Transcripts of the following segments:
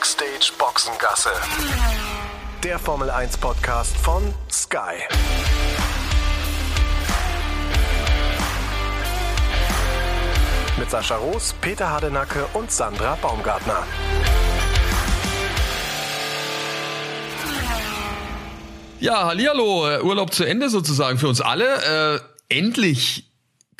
Backstage Boxengasse. Der Formel 1 Podcast von Sky. Mit Sascha Roos, Peter Hardenacke und Sandra Baumgartner. Ja, hallihallo, äh, Urlaub zu Ende sozusagen für uns alle. Äh, endlich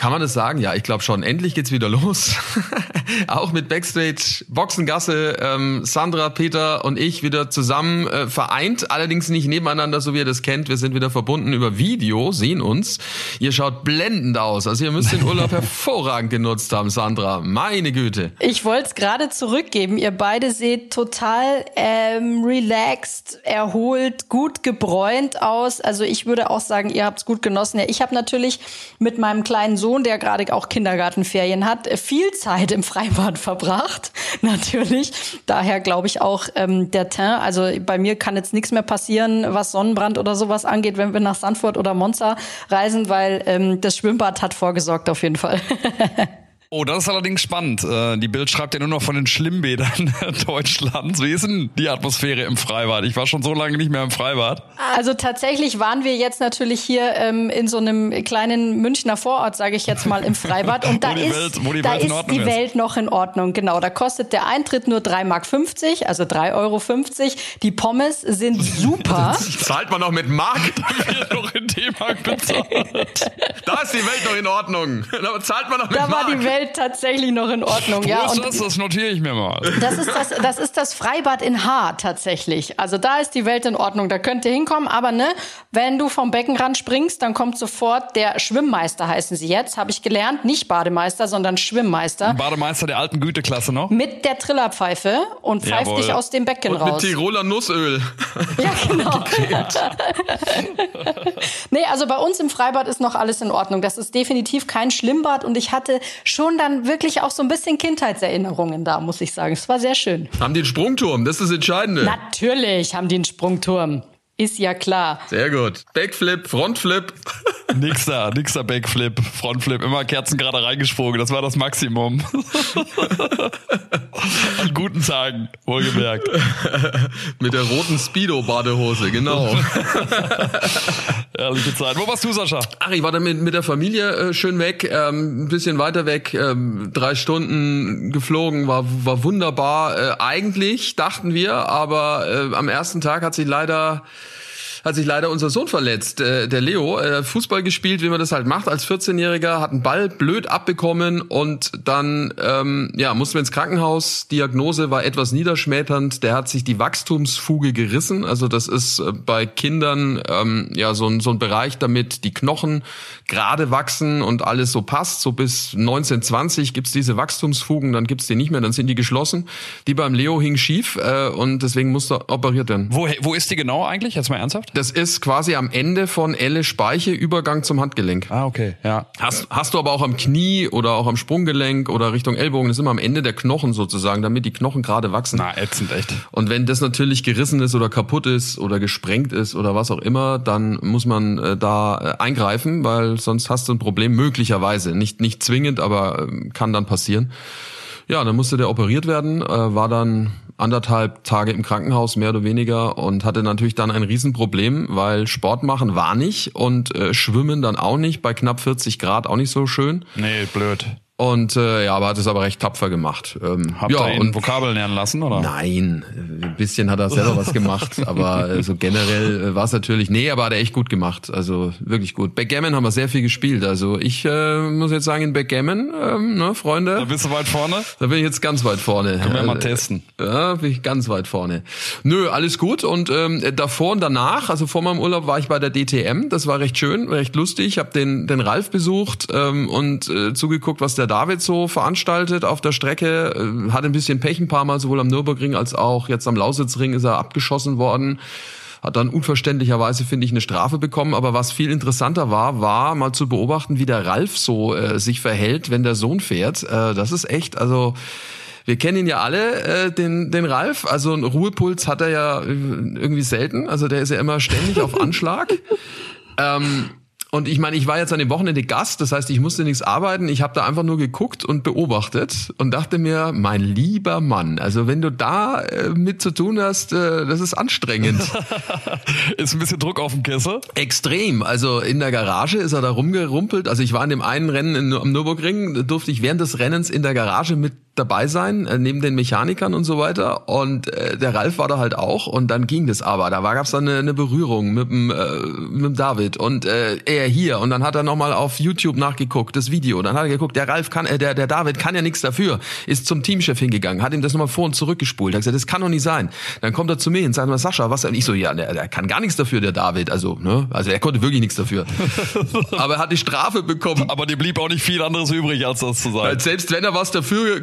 kann man das sagen? Ja, ich glaube schon. Endlich geht's wieder los. Auch mit Backstage, Boxengasse, ähm, Sandra, Peter und ich wieder zusammen äh, vereint, allerdings nicht nebeneinander, so wie ihr das kennt. Wir sind wieder verbunden über Video, sehen uns. Ihr schaut blendend aus. Also ihr müsst den Urlaub hervorragend genutzt haben, Sandra. Meine Güte. Ich wollte es gerade zurückgeben. Ihr beide seht total ähm, relaxed, erholt, gut gebräunt aus. Also ich würde auch sagen, ihr habt's gut genossen. Ja, ich habe natürlich mit meinem kleinen Sohn Sohn, der gerade auch Kindergartenferien hat, viel Zeit im Freibad verbracht, natürlich. Daher glaube ich auch ähm, der Teint. Also bei mir kann jetzt nichts mehr passieren, was Sonnenbrand oder sowas angeht, wenn wir nach Sanford oder Monza reisen, weil ähm, das Schwimmbad hat vorgesorgt auf jeden Fall. Oh, das ist allerdings spannend. Äh, die Bild schreibt ja nur noch von den Schlimmbädern Deutschlands. Wie ist denn die Atmosphäre im Freibad? Ich war schon so lange nicht mehr im Freibad. Also tatsächlich waren wir jetzt natürlich hier ähm, in so einem kleinen Münchner Vorort, sage ich jetzt mal, im Freibad. Und da ist, Welt, die, da Welt, ist die Welt noch in Ordnung. Genau, da kostet der Eintritt nur 3,50 Mark, also 3,50 Euro. Die Pommes sind super. Zahlt man noch mit Mark? Noch in D-Mark bezahlt. da ist die Welt noch in Ordnung. Da zahlt man noch mit da Mark. War die Welt Welt tatsächlich noch in Ordnung. Wo ja, ist das? Das notiere ich mir mal. Das ist das, das ist das Freibad in Haar tatsächlich. Also da ist die Welt in Ordnung. Da könnt ihr hinkommen. Aber ne, wenn du vom Beckenrand springst, dann kommt sofort der Schwimmmeister, heißen sie jetzt. Habe ich gelernt. Nicht Bademeister, sondern Schwimmmeister. Bademeister der alten Güteklasse noch. Mit der Trillerpfeife und pfeift Jawohl. dich aus dem Becken und raus. Mit Tiroler Nussöl. Ja, genau. nee, also bei uns im Freibad ist noch alles in Ordnung. Das ist definitiv kein Schlimmbad und ich hatte schon schon dann wirklich auch so ein bisschen Kindheitserinnerungen da, muss ich sagen. Es war sehr schön. Haben die einen Sprungturm? Das ist das Entscheidende. Natürlich haben die einen Sprungturm. Ist ja klar. Sehr gut. Backflip, Frontflip. nix da, nix da Backflip, Frontflip, immer Kerzen gerade reingesprungen. Das war das Maximum. An guten Tagen, wohlgemerkt. Mit der roten Speedo-Badehose, genau. Ehrliche Zeit. Wo warst du, Sascha? Ach, ich war dann mit, mit der Familie äh, schön weg, ähm, ein bisschen weiter weg, ähm, drei Stunden geflogen, war, war wunderbar. Äh, eigentlich dachten wir, aber äh, am ersten Tag hat sich leider hat sich leider unser Sohn verletzt, äh, der Leo. Äh, Fußball gespielt, wie man das halt macht als 14-Jähriger, hat einen Ball blöd abbekommen und dann ähm, ja mussten wir ins Krankenhaus. Diagnose war etwas niederschmetternd. Der hat sich die Wachstumsfuge gerissen. Also das ist äh, bei Kindern ähm, ja so ein, so ein Bereich, damit die Knochen gerade wachsen und alles so passt. So bis 1920 gibt's diese Wachstumsfugen, dann gibt's die nicht mehr, dann sind die geschlossen. Die beim Leo hing schief äh, und deswegen musste operiert werden. Wo, wo ist die genau eigentlich? Jetzt mal ernsthaft? Das ist quasi am Ende von Elle Speiche, Übergang zum Handgelenk. Ah, okay, ja. Hast, hast du aber auch am Knie oder auch am Sprunggelenk oder Richtung Ellbogen, das ist immer am Ende der Knochen sozusagen, damit die Knochen gerade wachsen. Na, ätzend, echt. Und wenn das natürlich gerissen ist oder kaputt ist oder gesprengt ist oder was auch immer, dann muss man äh, da äh, eingreifen, weil sonst hast du ein Problem, möglicherweise. Nicht, nicht zwingend, aber äh, kann dann passieren. Ja, dann musste der operiert werden, äh, war dann anderthalb Tage im Krankenhaus, mehr oder weniger, und hatte natürlich dann ein Riesenproblem, weil Sport machen war nicht und äh, Schwimmen dann auch nicht, bei knapp 40 Grad auch nicht so schön. Nee, blöd. Und äh, ja, aber hat es aber recht tapfer gemacht. Ähm, Habt ja, ihr ihn und Vokabeln lernen lassen, oder? Nein, ein bisschen hat er selber was gemacht, aber äh, so generell äh, war es natürlich, nee, aber hat er echt gut gemacht, also wirklich gut. Backgammon haben wir sehr viel gespielt, also ich äh, muss jetzt sagen, in Backgammon, ähm, ne, Freunde. Da bist du weit vorne? Da bin ich jetzt ganz weit vorne. Können wir mal testen. Ja, bin ich ganz weit vorne. Nö, alles gut und ähm, davor und danach, also vor meinem Urlaub war ich bei der DTM, das war recht schön, recht lustig, ich habe den, den Ralf besucht ähm, und äh, zugeguckt, was der David so veranstaltet auf der Strecke. Äh, hat ein bisschen Pech ein paar Mal, sowohl am Nürburgring als auch jetzt am Lausitzring ist er abgeschossen worden hat dann unverständlicherweise, finde ich, eine Strafe bekommen. Aber was viel interessanter war, war mal zu beobachten, wie der Ralf so äh, sich verhält, wenn der Sohn fährt. Äh, das ist echt, also wir kennen ihn ja alle, äh, den, den Ralf. Also einen Ruhepuls hat er ja äh, irgendwie selten. Also der ist ja immer ständig auf Anschlag. Ähm, Und ich meine, ich war jetzt an dem Wochenende Gast, das heißt, ich musste nichts arbeiten. Ich habe da einfach nur geguckt und beobachtet und dachte mir, mein lieber Mann, also wenn du da äh, mit zu tun hast, äh, das ist anstrengend. ist ein bisschen Druck auf dem Kessel. Extrem. Also in der Garage ist er da rumgerumpelt. Also ich war in dem einen Rennen in, am Nürburgring, durfte ich während des Rennens in der Garage mit dabei sein, äh, neben den Mechanikern und so weiter. Und äh, der Ralf war da halt auch und dann ging das aber. Da gab es dann eine, eine Berührung mit dem, äh, mit dem David und äh, er hier. Und dann hat er nochmal auf YouTube nachgeguckt, das Video. Dann hat er geguckt, der Ralf kann, äh, der, der David kann ja nichts dafür. Ist zum Teamchef hingegangen, hat ihm das nochmal vor und zurückgespult. Hat gesagt, das kann doch nicht sein. Dann kommt er zu mir und sagt mal, Sascha, was? Und ich so, ja, der, der kann gar nichts dafür, der David. Also, ne? Also er konnte wirklich nichts dafür. aber er hat die Strafe bekommen. Aber dir blieb auch nicht viel anderes übrig, als das zu sagen. Selbst wenn er was dafür,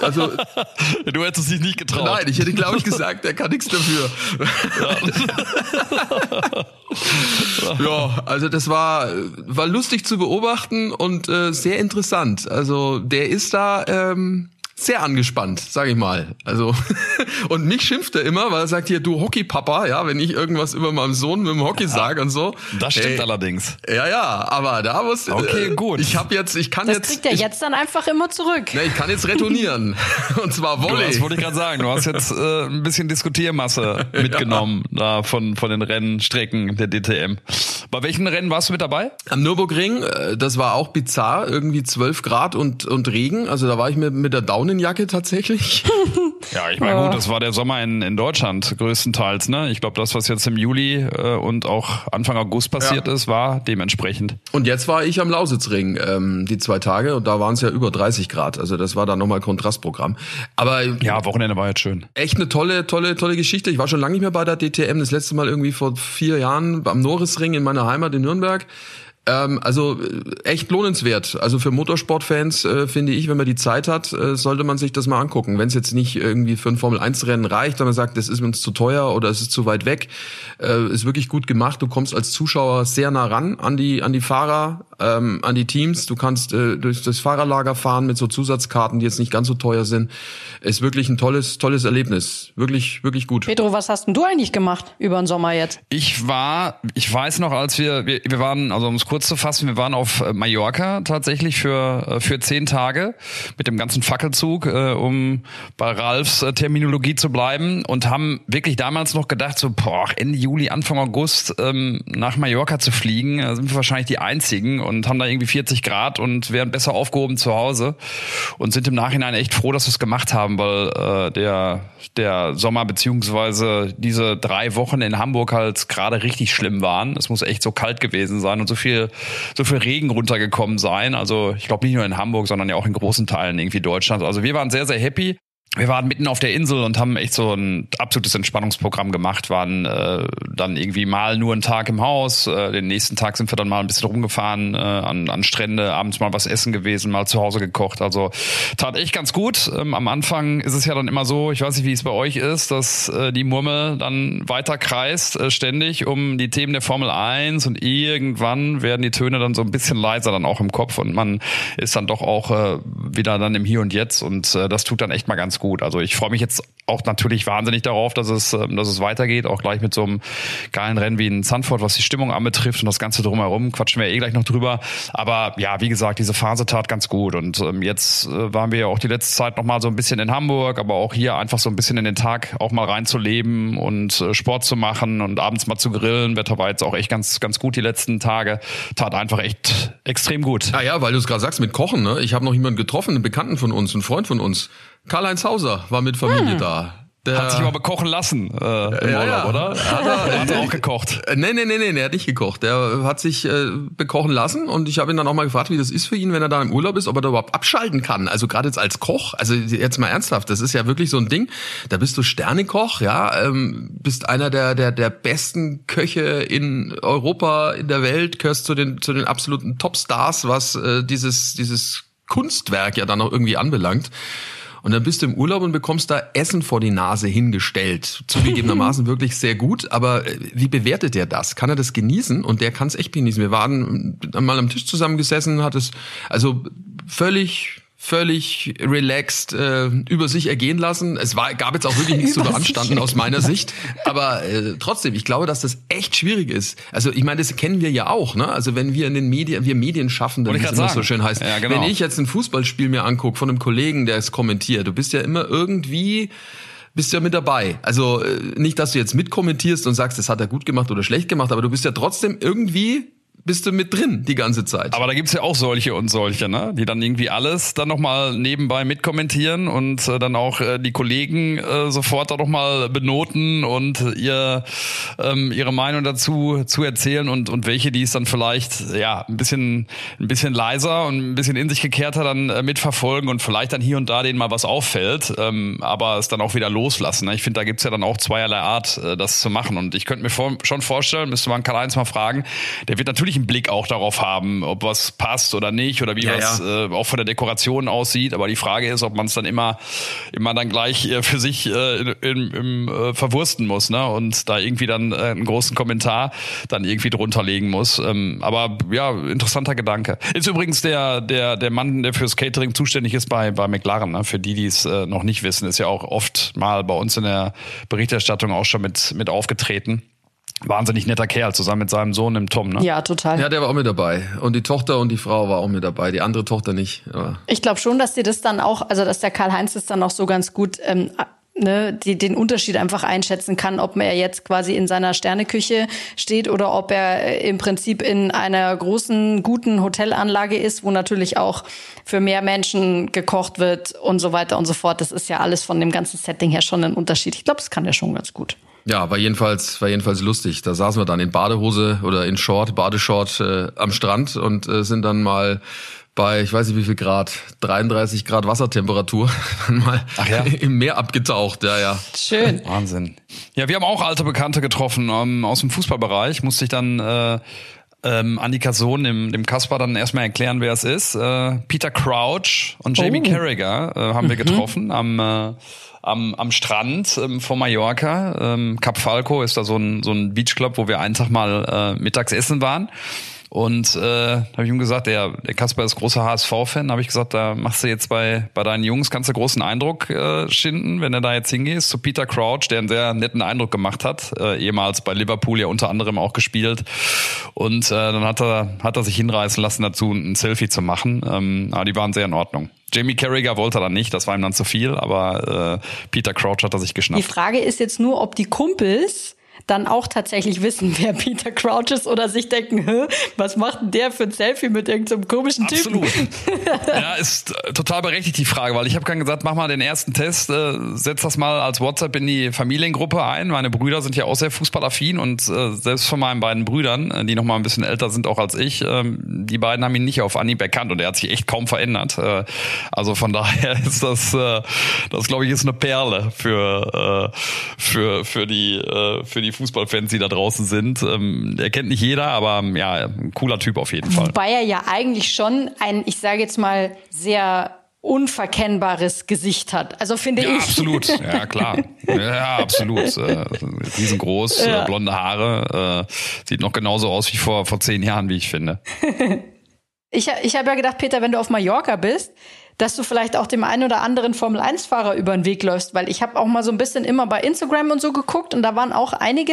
also du hättest dich nicht getraut. Nein, ich hätte, glaube ich, gesagt, er kann nichts dafür. Ja. ja, also das war, war lustig zu beobachten und äh, sehr interessant. Also der ist da ähm, sehr angespannt, sage ich mal. Also und mich schimpft er immer, weil er sagt hier du Hockeypapa, ja, wenn ich irgendwas über meinem Sohn mit dem Hockey sage und so. Das stimmt hey, allerdings. Ja, ja, aber da muss Okay, äh, gut. Ich habe jetzt ich kann das jetzt kriegt er ich, jetzt dann einfach immer zurück. Ne, ich kann jetzt retournieren und zwar Volley. Das wollte ich gerade sagen, du hast jetzt äh, ein bisschen Diskutiermasse mitgenommen ja. da von von den Rennstrecken der DTM. Bei welchen Rennen warst du mit dabei? Am Nürburgring, äh, das war auch bizarr, irgendwie 12 Grad und und Regen, also da war ich mit mit der Daunenjacke tatsächlich. Ja, ich meine, gut, das war der Sommer in, in Deutschland größtenteils. Ne? Ich glaube, das, was jetzt im Juli äh, und auch Anfang August passiert ja. ist, war dementsprechend. Und jetzt war ich am Lausitzring ähm, die zwei Tage und da waren es ja über 30 Grad. Also das war dann nochmal Kontrastprogramm. Aber ja, Wochenende war jetzt schön. Echt eine tolle, tolle, tolle Geschichte. Ich war schon lange nicht mehr bei der DTM. Das letzte Mal irgendwie vor vier Jahren am Norrisring in meiner Heimat in Nürnberg. Ähm, also äh, echt lohnenswert. Also für Motorsportfans äh, finde ich, wenn man die Zeit hat, äh, sollte man sich das mal angucken. Wenn es jetzt nicht irgendwie für ein Formel-1-Rennen reicht, wenn man sagt, das ist uns zu teuer oder es ist zu weit weg, äh, ist wirklich gut gemacht. Du kommst als Zuschauer sehr nah ran an die an die Fahrer, ähm, an die Teams. Du kannst äh, durch das Fahrerlager fahren mit so Zusatzkarten, die jetzt nicht ganz so teuer sind. Ist wirklich ein tolles tolles Erlebnis. Wirklich wirklich gut. Pedro, was hast denn du eigentlich gemacht über den Sommer jetzt? Ich war, ich weiß noch, als wir wir, wir waren also ums kurz zu fassen, wir waren auf äh, Mallorca tatsächlich für, äh, für zehn Tage mit dem ganzen Fackelzug, äh, um bei Ralfs Terminologie zu bleiben und haben wirklich damals noch gedacht, so boah, Ende Juli, Anfang August ähm, nach Mallorca zu fliegen, da sind wir wahrscheinlich die Einzigen und haben da irgendwie 40 Grad und wären besser aufgehoben zu Hause und sind im Nachhinein echt froh, dass wir es gemacht haben, weil äh, der, der Sommer beziehungsweise diese drei Wochen in Hamburg halt gerade richtig schlimm waren. Es muss echt so kalt gewesen sein und so viel so viel Regen runtergekommen sein. Also ich glaube nicht nur in Hamburg, sondern ja auch in großen Teilen irgendwie Deutschlands. Also wir waren sehr, sehr happy wir waren mitten auf der Insel und haben echt so ein absolutes Entspannungsprogramm gemacht, waren äh, dann irgendwie mal nur einen Tag im Haus, äh, den nächsten Tag sind wir dann mal ein bisschen rumgefahren, äh, an, an Strände, abends mal was essen gewesen, mal zu Hause gekocht, also tat echt ganz gut. Ähm, am Anfang ist es ja dann immer so, ich weiß nicht, wie es bei euch ist, dass äh, die Murmel dann weiter kreist äh, ständig um die Themen der Formel 1 und irgendwann werden die Töne dann so ein bisschen leiser dann auch im Kopf und man ist dann doch auch äh, wieder dann im Hier und Jetzt und äh, das tut dann echt mal ganz gut. Also ich freue mich jetzt auch natürlich wahnsinnig darauf, dass es, ähm, dass es weitergeht, auch gleich mit so einem geilen Rennen wie in Sanford, was die Stimmung anbetrifft und das Ganze drumherum, quatschen wir eh gleich noch drüber. Aber ja, wie gesagt, diese Phase tat ganz gut und ähm, jetzt äh, waren wir ja auch die letzte Zeit noch mal so ein bisschen in Hamburg, aber auch hier einfach so ein bisschen in den Tag auch mal reinzuleben und äh, Sport zu machen und abends mal zu grillen. Wetter war jetzt auch echt ganz, ganz gut die letzten Tage. Tat einfach echt extrem gut. Ah ja, weil du es gerade sagst mit Kochen, ne? Ich habe noch jemanden getroffen, einen Bekannten von uns, einen Freund von uns. Karl-Heinz Hauser war mit Familie hm. da. Der hat sich aber bekochen lassen äh, im ja, Urlaub, ja. oder? Hat er, hat er auch gekocht? Äh, nee, nee, nee, nee, er hat nicht gekocht. Der hat sich äh, bekochen lassen und ich habe ihn dann auch mal gefragt, wie das ist für ihn, wenn er da im Urlaub ist, ob er da überhaupt abschalten kann. Also gerade jetzt als Koch, also jetzt mal ernsthaft, das ist ja wirklich so ein Ding. Da bist du Sternekoch, ja, ähm, bist einer der der der besten Köche in Europa, in der Welt, gehörst zu den zu den absoluten Topstars, was äh, dieses dieses Kunstwerk ja dann auch irgendwie anbelangt. Und dann bist du im Urlaub und bekommst da Essen vor die Nase hingestellt. Zugegebenermaßen wirklich sehr gut. Aber äh, wie bewertet er das? Kann er das genießen? Und der kann es echt genießen. Wir waren mal am Tisch zusammengesessen, hat es also völlig völlig relaxed äh, über sich ergehen lassen. Es war, gab jetzt auch wirklich nichts zu beanstanden aus meiner Sicht. Aber äh, trotzdem, ich glaube, dass das echt schwierig ist. Also ich meine, das kennen wir ja auch. Ne? Also wenn wir in den Medien, wir Medienschaffenden, wie es immer so schön heißt, ja, genau. wenn ich jetzt ein Fußballspiel mir angucke von einem Kollegen, der es kommentiert, du bist ja immer irgendwie bist ja mit dabei. Also äh, nicht, dass du jetzt mitkommentierst und sagst, das hat er gut gemacht oder schlecht gemacht, aber du bist ja trotzdem irgendwie bist du mit drin die ganze Zeit. Aber da gibt's ja auch solche und solche, ne? die dann irgendwie alles dann nochmal nebenbei mitkommentieren und äh, dann auch äh, die Kollegen äh, sofort da nochmal benoten und ihr ähm, ihre Meinung dazu zu erzählen und, und welche, die es dann vielleicht ja ein bisschen ein bisschen leiser und ein bisschen in sich gekehrter dann äh, mitverfolgen und vielleicht dann hier und da denen mal was auffällt, ähm, aber es dann auch wieder loslassen. Ne? Ich finde, da gibt's ja dann auch zweierlei Art, äh, das zu machen. Und ich könnte mir vor, schon vorstellen, müsste man Karl-Heinz mal fragen, der wird natürlich natürlich einen Blick auch darauf haben, ob was passt oder nicht oder wie ja, was ja. Äh, auch von der Dekoration aussieht. Aber die Frage ist, ob man es dann immer, immer dann gleich äh, für sich äh, in, im, äh, verwursten muss, ne? Und da irgendwie dann äh, einen großen Kommentar dann irgendwie drunter legen muss. Ähm, aber ja, interessanter Gedanke. Ist übrigens der, der, der Mann, der fürs Catering zuständig ist bei, bei McLaren, ne? Für die, die es äh, noch nicht wissen, ist ja auch oft mal bei uns in der Berichterstattung auch schon mit, mit aufgetreten wahnsinnig netter Kerl zusammen mit seinem Sohn, dem Tom, ne? Ja, total. Ja, der war auch mit dabei. Und die Tochter und die Frau war auch mit dabei. Die andere Tochter nicht. Aber ich glaube schon, dass die das dann auch, also dass der Karl-Heinz das dann auch so ganz gut ähm, ne, die, den Unterschied einfach einschätzen kann, ob er jetzt quasi in seiner Sterneküche steht oder ob er im Prinzip in einer großen, guten Hotelanlage ist, wo natürlich auch für mehr Menschen gekocht wird und so weiter und so fort. Das ist ja alles von dem ganzen Setting her schon ein Unterschied. Ich glaube, das kann er schon ganz gut. Ja, war jedenfalls, war jedenfalls lustig. Da saßen wir dann in Badehose oder in Short, Badeshort äh, am Strand und äh, sind dann mal bei, ich weiß nicht wie viel Grad, 33 Grad Wassertemperatur, dann mal ja? im Meer abgetaucht. Ja, ja. Schön. Wahnsinn. Ja, wir haben auch alte Bekannte getroffen ähm, aus dem Fußballbereich. Musste ich dann äh, ähm, Annika Sohn, dem, dem Kasper, dann erstmal erklären, wer es ist. Äh, Peter Crouch und Jamie oh. Carragher äh, haben wir mhm. getroffen am äh, am, am Strand ähm, vor Mallorca. Ähm, Cap Falco ist da so ein, so ein Beachclub, wo wir einen Tag mal äh, mittags essen waren. Und äh, habe ich ihm gesagt, der, der Kasper ist großer HSV-Fan, habe ich gesagt, da machst du jetzt bei, bei deinen Jungs, kannst du großen Eindruck äh, schinden, wenn du da jetzt hingehst, zu Peter Crouch, der einen sehr netten Eindruck gemacht hat, äh, ehemals bei Liverpool ja unter anderem auch gespielt. Und äh, dann hat er, hat er sich hinreißen lassen dazu, ein Selfie zu machen. Ähm, aber die waren sehr in Ordnung. Jamie Carragher wollte dann nicht, das war ihm dann zu viel, aber äh, Peter Crouch hat er sich geschnappt. Die Frage ist jetzt nur, ob die Kumpels dann auch tatsächlich wissen, wer Peter Crouch ist oder sich denken, Hä, was macht denn der für ein Selfie mit irgendeinem komischen Typen? Absolut. ja, ist äh, total berechtigt die Frage, weil ich habe gesagt, mach mal den ersten Test, äh, setz das mal als WhatsApp in die Familiengruppe ein. Meine Brüder sind ja auch sehr fußballaffin und äh, selbst von meinen beiden Brüdern, äh, die noch mal ein bisschen älter sind auch als ich, äh, die beiden haben ihn nicht auf Anhieb erkannt und er hat sich echt kaum verändert. Äh, also von daher ist das, äh, das glaube ich, ist eine Perle für äh, für für die äh, für die die Fußballfans, die da draußen sind. Ähm, er kennt nicht jeder, aber ja, ein cooler Typ auf jeden Fall. Wobei er ja eigentlich schon ein, ich sage jetzt mal, sehr unverkennbares Gesicht hat. Also finde ja, ich. Absolut, ja klar. Ja, absolut. Äh, riesengroß, ja. äh, blonde Haare. Äh, sieht noch genauso aus wie vor, vor zehn Jahren, wie ich finde. ich ich habe ja gedacht, Peter, wenn du auf Mallorca bist, dass du vielleicht auch dem einen oder anderen Formel-1-Fahrer über den Weg läufst, weil ich habe auch mal so ein bisschen immer bei Instagram und so geguckt und da waren auch einige,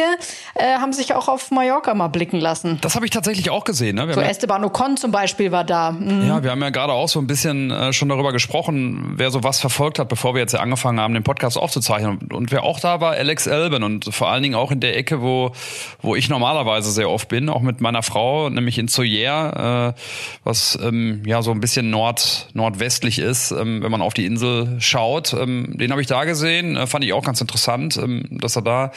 äh, haben sich auch auf Mallorca mal blicken lassen. Das habe ich tatsächlich auch gesehen. Ne? So Esteban Ocon zum Beispiel war da. Mhm. Ja, wir haben ja gerade auch so ein bisschen äh, schon darüber gesprochen, wer so was verfolgt hat, bevor wir jetzt ja angefangen haben, den Podcast aufzuzeichnen. Und wer auch da war, Alex Elben und vor allen Dingen auch in der Ecke, wo, wo ich normalerweise sehr oft bin, auch mit meiner Frau, nämlich in Zoyer, äh, was ähm, ja so ein bisschen nord nordwestlich ist, ähm, wenn man auf die Insel schaut. Ähm, den habe ich da gesehen, äh, fand ich auch ganz interessant, ähm, dass er da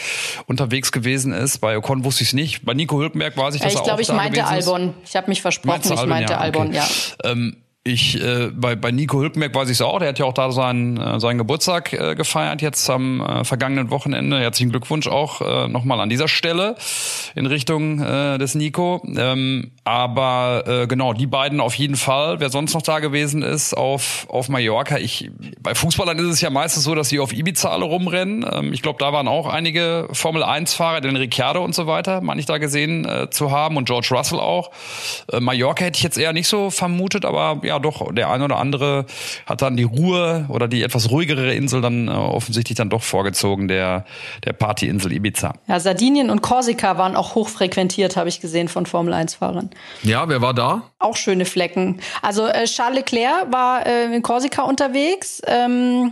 unterwegs gewesen ist. Bei Ocon wusste ich es nicht. Bei Nico Hülkenberg weiß ich, dass ich er glaub, auch ich da meinte Albon. Ich habe mich versprochen, ich meinte Albon, ja. Ähm, ich äh, bei, bei Nico Hülkenberg weiß ich es auch, der hat ja auch da seinen, äh, seinen Geburtstag äh, gefeiert jetzt am äh, vergangenen Wochenende. Herzlichen Glückwunsch auch äh, nochmal an dieser Stelle in Richtung äh, des Nico. Ähm, aber äh, genau, die beiden auf jeden Fall. Wer sonst noch da gewesen ist auf, auf Mallorca. Ich, bei Fußballern ist es ja meistens so, dass sie auf Ibiza alle rumrennen. Ähm, ich glaube, da waren auch einige Formel-1-Fahrer, den Ricciardo und so weiter, meine ich da gesehen äh, zu haben und George Russell auch. Äh, Mallorca hätte ich jetzt eher nicht so vermutet, aber ja, ja doch, der eine oder andere hat dann die Ruhe oder die etwas ruhigere Insel dann äh, offensichtlich dann doch vorgezogen, der, der Partyinsel Ibiza. Ja, Sardinien und Korsika waren auch hochfrequentiert, habe ich gesehen von Formel 1-Fahrern. Ja, wer war da? Auch schöne Flecken. Also äh, Charles Leclerc war äh, in Korsika unterwegs. Ähm,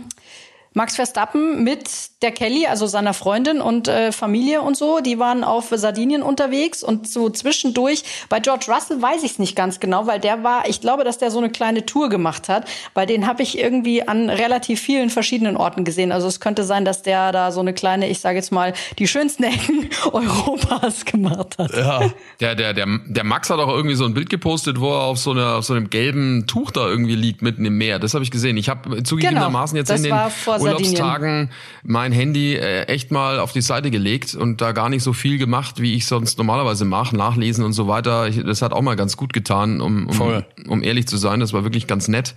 Max Verstappen mit der Kelly, also seiner Freundin und äh, Familie und so, die waren auf Sardinien unterwegs und so zwischendurch. Bei George Russell weiß ich es nicht ganz genau, weil der war, ich glaube, dass der so eine kleine Tour gemacht hat, weil den habe ich irgendwie an relativ vielen verschiedenen Orten gesehen. Also es könnte sein, dass der da so eine kleine, ich sage jetzt mal, die schönsten Ecken Europas gemacht hat. Ja. Der, der, der, der Max hat auch irgendwie so ein Bild gepostet, wo er auf so, einer, auf so einem gelben Tuch da irgendwie liegt mitten im Meer. Das habe ich gesehen. Ich habe zugegebenermaßen genau, jetzt in den Urlaubstagen mein Handy äh, echt mal auf die Seite gelegt und da gar nicht so viel gemacht, wie ich sonst normalerweise mache, nachlesen und so weiter. Ich, das hat auch mal ganz gut getan, um, um, um ehrlich zu sein. Das war wirklich ganz nett,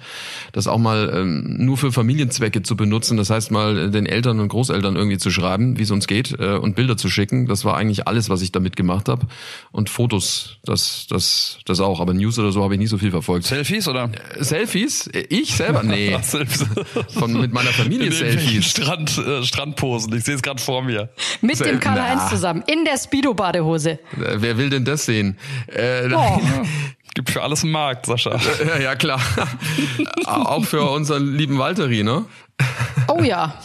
das auch mal ähm, nur für Familienzwecke zu benutzen. Das heißt mal den Eltern und Großeltern irgendwie zu schreiben, wie es uns geht äh, und Bilder zu schicken. Das war eigentlich alles, was ich damit gemacht habe. Und Fotos, das, das, das auch. Aber News oder so habe ich nie so viel verfolgt. Selfies oder? Äh, Selfies? Ich selber? Nee. Von, mit meiner Familie Selfies. Strand, äh, Strandposen. Ich sehe es gerade vor mir. Mit dem Karl-Heinz zusammen. In der Speedo-Badehose. Äh, wer will denn das sehen? Äh, oh. Gibt für alles einen Markt, Sascha. Ja, ja klar. Auch für unseren lieben Walteri, ne? Oh ja.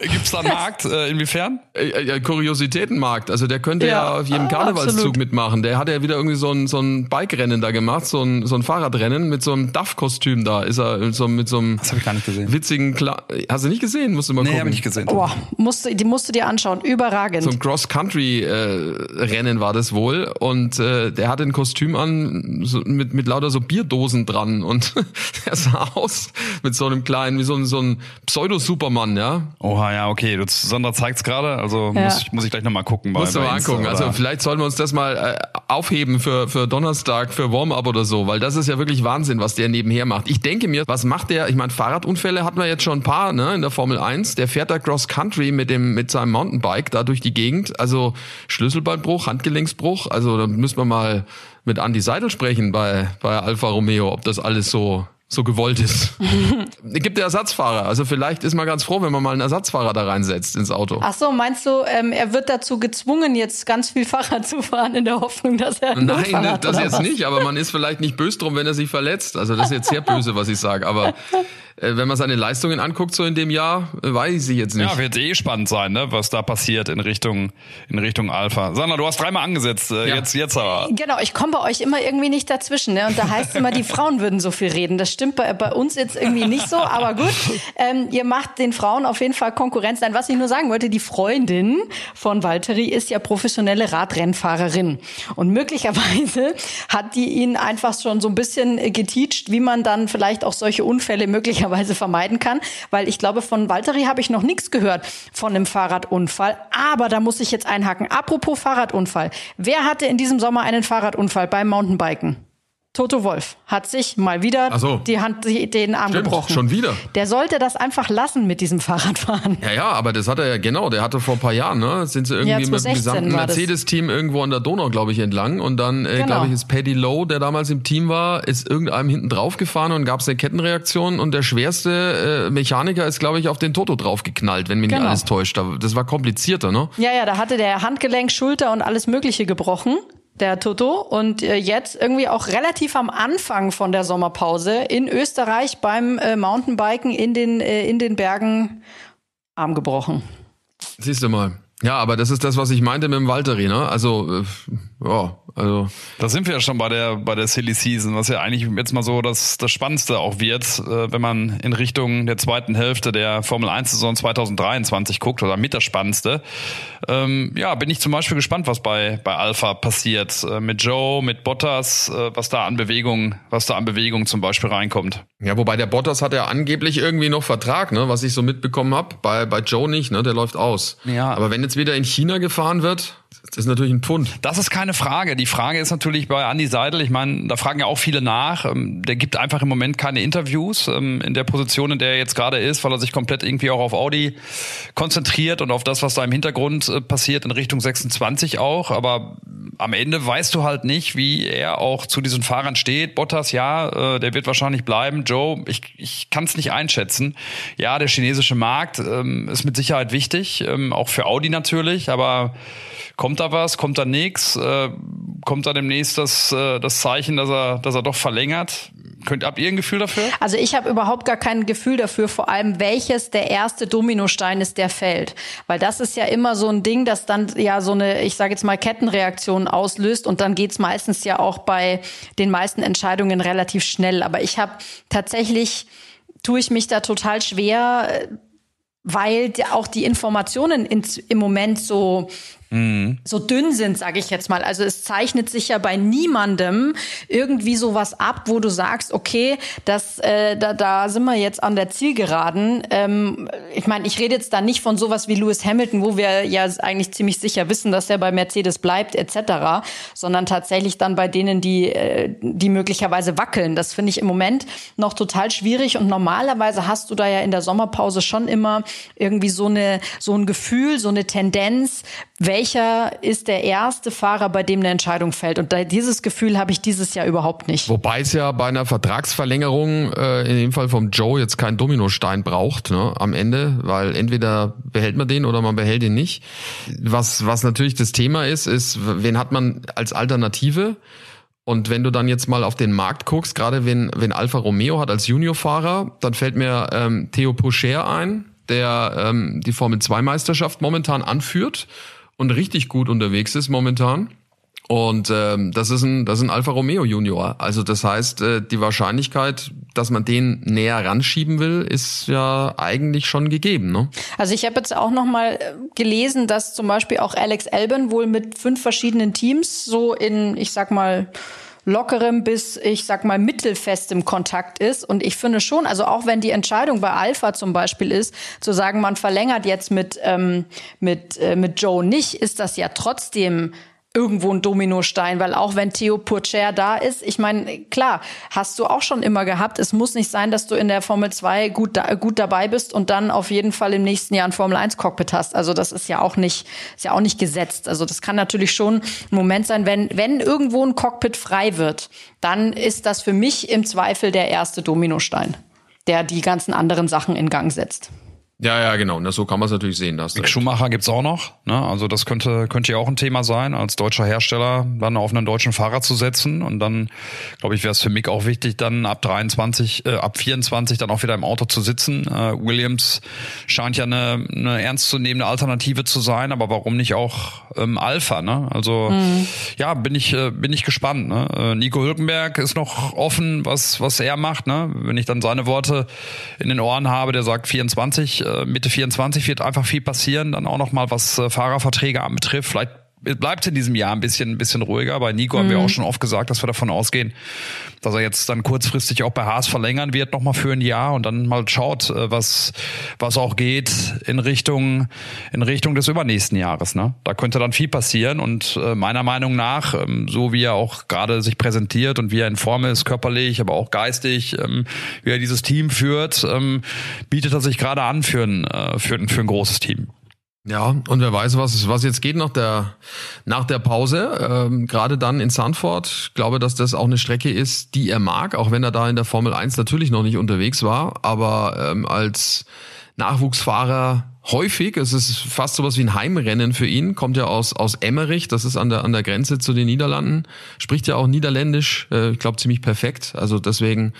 Gibt's da einen Markt? Äh, inwiefern? Äh, ja, Kuriositätenmarkt. Also der könnte ja, ja auf jedem Karnevalszug absolut. mitmachen. Der hat ja wieder irgendwie so ein, so ein Bike-Rennen da gemacht, so ein, so ein Fahrradrennen mit so einem Duff-Kostüm da. Ist er so mit so einem das hab ich gar nicht gesehen. witzigen Kla Hast du nicht gesehen? Musst du mal nee, gucken. hab ich nicht gesehen. Boah, musst die musst du dir anschauen. Überragend. So ein Cross-Country-Rennen äh, war das wohl. Und äh, der hatte ein Kostüm an so, mit, mit lauter so Bierdosen dran. Und er sah aus mit so einem kleinen, wie so ein, so ein Pseudo-Superman, ja. Oha, ja, okay. Du, Sandra zeigt's gerade, also ja. muss, ich, muss ich gleich nochmal gucken. Musst du mal angucken. Also vielleicht sollten wir uns das mal äh, aufheben für, für Donnerstag, für Warm-up oder so, weil das ist ja wirklich Wahnsinn, was der nebenher macht. Ich denke mir, was macht der? Ich meine, Fahrradunfälle hatten wir jetzt schon ein paar ne, in der Formel 1. Der fährt da Cross-Country mit dem mit seinem Mountainbike da durch die Gegend. Also Schlüsselbeinbruch, Handgelenksbruch. Also da müssen wir mal mit Andy Seidel sprechen bei, bei Alfa Romeo, ob das alles so so gewollt ist. es gibt ja Ersatzfahrer. Also vielleicht ist man ganz froh, wenn man mal einen Ersatzfahrer da reinsetzt ins Auto. Ach so, meinst du, ähm, er wird dazu gezwungen, jetzt ganz viel Fahrrad zu fahren in der Hoffnung, dass er Nein, hat, das jetzt was? nicht, aber man ist vielleicht nicht böse drum, wenn er sich verletzt. Also das ist jetzt sehr böse, was ich sage. Aber wenn man seine Leistungen anguckt, so in dem Jahr, äh, weiß ich jetzt nicht. Ja, wird eh spannend sein, ne, was da passiert in Richtung, in Richtung Alpha. Sandra, du hast dreimal angesetzt, äh, ja. jetzt, jetzt aber. Genau, ich komme bei euch immer irgendwie nicht dazwischen, ne? Und da heißt immer, die Frauen würden so viel reden. Das stimmt bei, bei uns jetzt irgendwie nicht so, aber gut. Ähm, ihr macht den Frauen auf jeden Fall Konkurrenz. Nein, was ich nur sagen wollte, die Freundin von Valtteri ist ja professionelle Radrennfahrerin. Und möglicherweise hat die ihn einfach schon so ein bisschen geteacht, wie man dann vielleicht auch solche Unfälle möglicherweise möglicherweise vermeiden kann, weil ich glaube, von Valtteri habe ich noch nichts gehört von einem Fahrradunfall. Aber da muss ich jetzt einhaken. Apropos Fahrradunfall. Wer hatte in diesem Sommer einen Fahrradunfall beim Mountainbiken? Toto Wolf hat sich mal wieder so. die Hand, den Arm Stimmt, gebrochen. Schon wieder. Der sollte das einfach lassen mit diesem Fahrradfahren. Ja, ja, aber das hat er ja genau. Der hatte vor ein paar Jahren, ne, sind sie irgendwie ja, mit dem gesamten Mercedes-Team irgendwo an der Donau, glaube ich, entlang. Und dann, äh, genau. glaube ich, ist Paddy Lowe, der damals im Team war, ist irgendeinem hinten drauf gefahren und gab es eine Kettenreaktion. Und der schwerste äh, Mechaniker ist, glaube ich, auf den Toto draufgeknallt, wenn mich genau. nicht alles täuscht. Das war komplizierter, ne? Ja, ja, da hatte der Handgelenk, Schulter und alles Mögliche gebrochen der Toto. Und äh, jetzt irgendwie auch relativ am Anfang von der Sommerpause in Österreich beim äh, Mountainbiken in den, äh, in den Bergen Arm gebrochen. Siehst du mal. Ja, aber das ist das, was ich meinte mit dem Walteri, ne? Also, äh, ja, also. Da sind wir ja schon bei der, bei der Silly Season, was ja eigentlich jetzt mal so das, das Spannendste auch wird, äh, wenn man in Richtung der zweiten Hälfte der Formel 1 Saison 2023 guckt oder mit das Spannendste. Ähm, ja, bin ich zum Beispiel gespannt, was bei, bei Alpha passiert. Äh, mit Joe, mit Bottas, äh, was da an Bewegung, was da an Bewegung zum Beispiel reinkommt. Ja, wobei der Bottas hat ja angeblich irgendwie noch Vertrag, ne? Was ich so mitbekommen habe. Bei, bei Joe nicht, ne? Der läuft aus. Ja. Aber wenn jetzt wieder in China gefahren wird, das ist natürlich ein Pfund. Das ist keine Frage. Die Frage ist natürlich bei Andy Seidel, ich meine, da fragen ja auch viele nach. Ähm, der gibt einfach im Moment keine Interviews ähm, in der Position, in der er jetzt gerade ist, weil er sich komplett irgendwie auch auf Audi konzentriert und auf das, was da im Hintergrund äh, passiert, in Richtung 26 auch. Aber am Ende weißt du halt nicht, wie er auch zu diesen Fahrern steht. Bottas, ja, äh, der wird wahrscheinlich bleiben. Joe, ich, ich kann es nicht einschätzen. Ja, der chinesische Markt ähm, ist mit Sicherheit wichtig, auch für Audi natürlich, aber kommt da was, kommt da nichts, äh, kommt da demnächst das, äh, das Zeichen, dass er, dass er doch verlängert? Könnt, habt ihr ein Gefühl dafür? Also ich habe überhaupt gar kein Gefühl dafür, vor allem welches der erste Dominostein ist, der fällt. Weil das ist ja immer so ein Ding, das dann ja so eine, ich sage jetzt mal, Kettenreaktion auslöst und dann geht's meistens ja auch bei den meisten Entscheidungen relativ schnell. Aber ich habe tatsächlich, tue ich mich da total schwer, weil auch die Informationen im Moment so mhm. so dünn sind, sage ich jetzt mal. Also es zeichnet sich ja bei niemandem irgendwie sowas ab, wo du sagst, okay, das, äh, da, da sind wir jetzt an der Zielgeraden. Ähm, ich meine, ich rede jetzt da nicht von sowas wie Lewis Hamilton, wo wir ja eigentlich ziemlich sicher wissen, dass er bei Mercedes bleibt etc., sondern tatsächlich dann bei denen, die, äh, die möglicherweise wackeln. Das finde ich im Moment noch total schwierig und normalerweise hast du da ja in der Sommerpause schon immer irgendwie so eine so ein Gefühl, so eine Tendenz, welcher ist der erste Fahrer, bei dem eine Entscheidung fällt. Und dieses Gefühl habe ich dieses Jahr überhaupt nicht. Wobei es ja bei einer Vertragsverlängerung äh, in dem Fall vom Joe jetzt keinen Dominostein braucht ne, am Ende, weil entweder behält man den oder man behält ihn nicht. Was, was natürlich das Thema ist, ist, wen hat man als Alternative? Und wenn du dann jetzt mal auf den Markt guckst, gerade wenn, wenn Alfa Romeo hat als Juniorfahrer, dann fällt mir ähm, Theo Pocher ein, der ähm, die Formel 2 Meisterschaft momentan anführt und richtig gut unterwegs ist momentan. Und ähm, das ist ein das ist ein Alfa Romeo Junior. Also das heißt, äh, die Wahrscheinlichkeit, dass man den näher ranschieben will, ist ja eigentlich schon gegeben. Ne? Also ich habe jetzt auch noch mal äh, gelesen, dass zum Beispiel auch Alex Albon wohl mit fünf verschiedenen Teams so in, ich sag mal lockerem bis, ich sag mal, mittelfestem Kontakt ist. Und ich finde schon, also auch wenn die Entscheidung bei Alpha zum Beispiel ist, zu sagen, man verlängert jetzt mit, ähm, mit, äh, mit Joe nicht, ist das ja trotzdem irgendwo ein Dominostein, weil auch wenn Theo Purcher da ist, ich meine, klar, hast du auch schon immer gehabt, es muss nicht sein, dass du in der Formel 2 gut, da, gut dabei bist und dann auf jeden Fall im nächsten Jahr ein Formel 1 Cockpit hast. Also das ist ja auch nicht, ist ja auch nicht gesetzt. Also das kann natürlich schon ein Moment sein, wenn, wenn irgendwo ein Cockpit frei wird, dann ist das für mich im Zweifel der erste Dominostein, der die ganzen anderen Sachen in Gang setzt. Ja, ja, genau. Na, so kann man es natürlich sehen. Das Mick Schumacher gibt's auch noch. Ne? Also das könnte könnte ja auch ein Thema sein, als deutscher Hersteller dann auf einen deutschen Fahrer zu setzen. Und dann, glaube ich, wäre es für Mick auch wichtig, dann ab 23, äh, ab 24 dann auch wieder im Auto zu sitzen. Äh, Williams scheint ja eine, eine ernstzunehmende Alternative zu sein, aber warum nicht auch ähm, Alpha? Ne? Also mhm. ja, bin ich äh, bin ich gespannt. Ne? Äh, Nico Hülkenberg ist noch offen, was was er macht. Ne? Wenn ich dann seine Worte in den Ohren habe, der sagt 24 äh, Mitte 24 wird einfach viel passieren, dann auch noch mal was äh, Fahrerverträge anbetrifft. Vielleicht bleibt in diesem Jahr ein bisschen, ein bisschen ruhiger. Bei Nico mhm. haben wir mhm. auch schon oft gesagt, dass wir davon ausgehen, dass er jetzt dann kurzfristig auch bei Haas verlängern wird, nochmal für ein Jahr und dann mal schaut, äh, was, was auch geht in Richtung, in Richtung des übernächsten Jahres. Ne? Da könnte dann viel passieren und äh, meiner Meinung nach, ähm, so wie er auch gerade sich präsentiert und wie er in Form ist, körperlich, aber auch geistig, ähm, wie er dieses Team führt, ähm, bietet er sich gerade an für ein, äh, für, für ein großes Team. Ja, und wer weiß, was, was jetzt geht nach der, nach der Pause. Ähm, Gerade dann in Sanford. Ich glaube, dass das auch eine Strecke ist, die er mag, auch wenn er da in der Formel 1 natürlich noch nicht unterwegs war. Aber ähm, als Nachwuchsfahrer häufig, es ist fast sowas wie ein Heimrennen für ihn, kommt ja aus, aus Emmerich, das ist an der, an der Grenze zu den Niederlanden, spricht ja auch Niederländisch, äh, ich glaube ziemlich perfekt. Also deswegen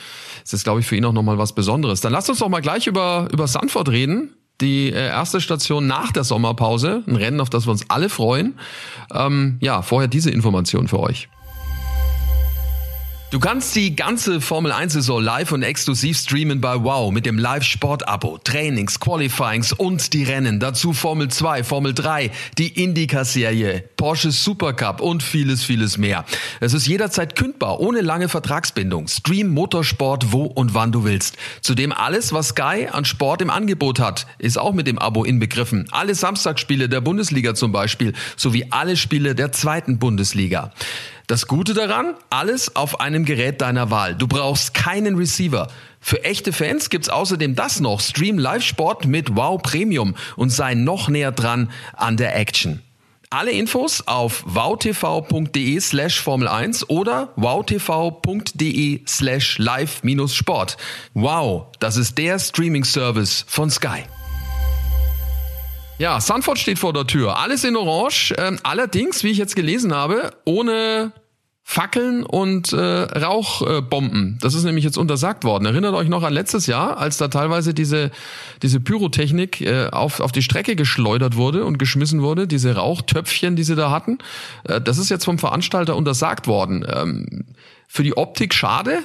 ist das, glaube ich, für ihn auch nochmal was Besonderes. Dann lasst uns doch mal gleich über, über Sanford reden die äh, erste Station nach der Sommerpause. Ein Rennen, auf das wir uns alle freuen. Ähm, ja, vorher diese Information für euch. Du kannst die ganze Formel 1 Saison live und exklusiv streamen bei Wow mit dem Live-Sport-Abo, Trainings, Qualifyings und die Rennen. Dazu Formel 2, Formel 3, die Indycar-Serie, Porsche Supercup und vieles, vieles mehr. Es ist jederzeit kündbar, ohne lange Vertragsbindung. Stream Motorsport, wo und wann du willst. Zudem alles, was Sky an Sport im Angebot hat, ist auch mit dem Abo inbegriffen. Alle Samstagsspiele der Bundesliga zum Beispiel, sowie alle Spiele der zweiten Bundesliga. Das Gute daran, alles auf einem Gerät deiner Wahl. Du brauchst keinen Receiver. Für echte Fans gibt's außerdem das noch. Stream Live Sport mit Wow Premium und sei noch näher dran an der Action. Alle Infos auf wowtv.de slash Formel 1 oder wowtv.de slash live-sport. Wow, das ist der Streaming-Service von Sky. Ja, Sanford steht vor der Tür. Alles in Orange. Ähm, allerdings, wie ich jetzt gelesen habe, ohne Fackeln und äh, Rauchbomben. das ist nämlich jetzt untersagt worden. Erinnert euch noch an letztes Jahr, als da teilweise diese, diese Pyrotechnik äh, auf, auf die Strecke geschleudert wurde und geschmissen wurde, diese Rauchtöpfchen, die sie da hatten. Äh, das ist jetzt vom Veranstalter untersagt worden. Ähm, für die Optik schade,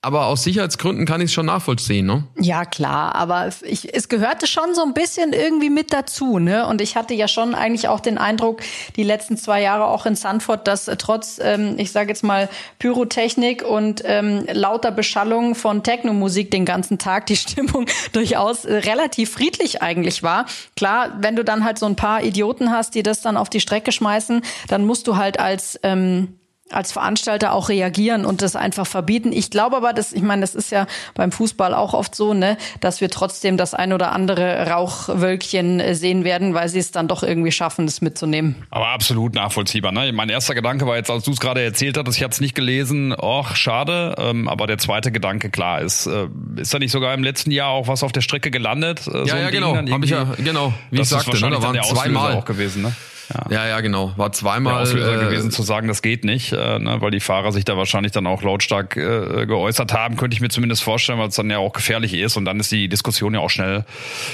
aber aus Sicherheitsgründen kann ich es schon nachvollziehen, ne? Ja, klar, aber ich, es gehörte schon so ein bisschen irgendwie mit dazu, ne? Und ich hatte ja schon eigentlich auch den Eindruck, die letzten zwei Jahre auch in Sanford, dass äh, trotz, ähm, ich sage jetzt mal, Pyrotechnik und ähm, lauter Beschallung von Technomusik den ganzen Tag die Stimmung durchaus äh, relativ friedlich eigentlich war. Klar, wenn du dann halt so ein paar Idioten hast, die das dann auf die Strecke schmeißen, dann musst du halt als ähm, als Veranstalter auch reagieren und das einfach verbieten. Ich glaube aber, dass, ich meine, das ist ja beim Fußball auch oft so, ne, dass wir trotzdem das ein oder andere Rauchwölkchen äh, sehen werden, weil sie es dann doch irgendwie schaffen, das mitzunehmen. Aber absolut nachvollziehbar. Ne? Mein erster Gedanke war jetzt, als du es gerade erzählt hattest, ich habe es nicht gelesen, och, schade. Ähm, aber der zweite Gedanke, klar, ist, äh, ist da nicht sogar im letzten Jahr auch was auf der Strecke gelandet? Äh, ja, so ja, genau. Hab ich ja, genau, wie ich sagte, ne, da waren zweimal auch gewesen, ne? Ja. ja, ja, genau. War zweimal äh, gewesen zu sagen, das geht nicht, äh, ne, weil die Fahrer sich da wahrscheinlich dann auch lautstark äh, geäußert haben, könnte ich mir zumindest vorstellen, weil es dann ja auch gefährlich ist und dann ist die Diskussion ja auch schnell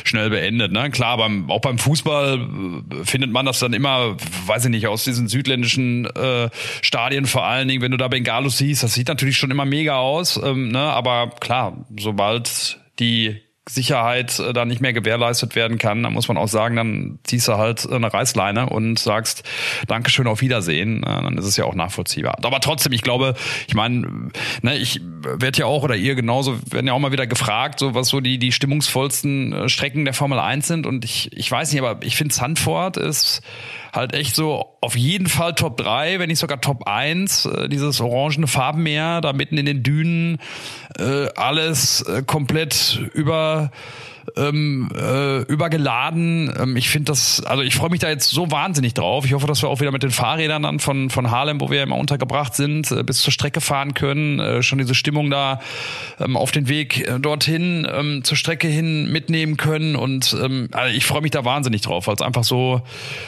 schnell beendet. Ne? Klar, beim, auch beim Fußball äh, findet man das dann immer, weiß ich nicht, aus diesen südländischen äh, Stadien vor allen Dingen, wenn du da Bengalus siehst, das sieht natürlich schon immer mega aus, ähm, ne? aber klar, sobald die Sicherheit äh, da nicht mehr gewährleistet werden kann, dann muss man auch sagen, dann ziehst du halt eine Reißleine und sagst Dankeschön, auf Wiedersehen. Äh, dann ist es ja auch nachvollziehbar. Aber trotzdem, ich glaube, ich meine, ne, ich werde ja auch oder ihr genauso werden ja auch mal wieder gefragt, so was so die die stimmungsvollsten äh, Strecken der Formel 1 sind. Und ich ich weiß nicht, aber ich finde Sandford ist halt echt so auf jeden Fall Top 3, wenn nicht sogar Top 1. Äh, dieses orangene Farbenmeer da mitten in den Dünen, äh, alles äh, komplett über ähm, äh, übergeladen. Ähm, ich finde das, also ich freue mich da jetzt so wahnsinnig drauf. Ich hoffe, dass wir auch wieder mit den Fahrrädern dann von, von Harlem, wo wir immer untergebracht sind, äh, bis zur Strecke fahren können. Äh, schon diese Stimmung da ähm, auf den Weg äh, dorthin, ähm, zur Strecke hin mitnehmen können. Und ähm, also ich freue mich da wahnsinnig drauf, weil es einfach so,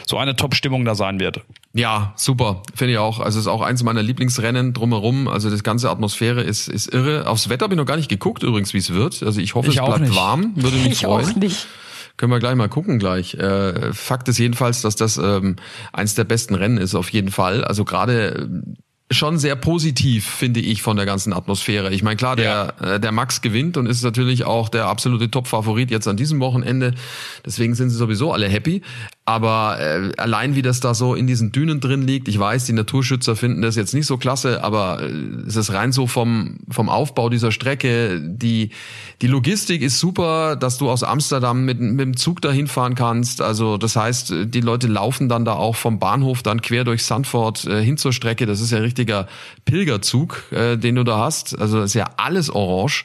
so eine Top-Stimmung da sein wird. Ja, super, finde ich auch. Also es ist auch eins meiner Lieblingsrennen drumherum. Also das ganze Atmosphäre ist, ist irre. Aufs Wetter habe ich noch gar nicht geguckt übrigens, wie es wird. Also ich hoffe, ich es bleibt nicht. warm. Würde mich ich freuen. Auch nicht. Können wir gleich mal gucken gleich. Äh, Fakt ist jedenfalls, dass das ähm, eins der besten Rennen ist, auf jeden Fall. Also gerade schon sehr positiv, finde ich, von der ganzen Atmosphäre. Ich meine, klar, der, ja. äh, der Max gewinnt und ist natürlich auch der absolute Top-Favorit jetzt an diesem Wochenende. Deswegen sind sie sowieso alle happy. Aber äh, allein wie das da so in diesen Dünen drin liegt, ich weiß, die Naturschützer finden das jetzt nicht so klasse, aber äh, es ist rein so vom, vom Aufbau dieser Strecke. Die, die Logistik ist super, dass du aus Amsterdam mit, mit dem Zug dahin fahren kannst. Also das heißt, die Leute laufen dann da auch vom Bahnhof dann quer durch Sandford äh, hin zur Strecke. Das ist ja richtiger Pilgerzug, äh, den du da hast. Also ist ja alles orange.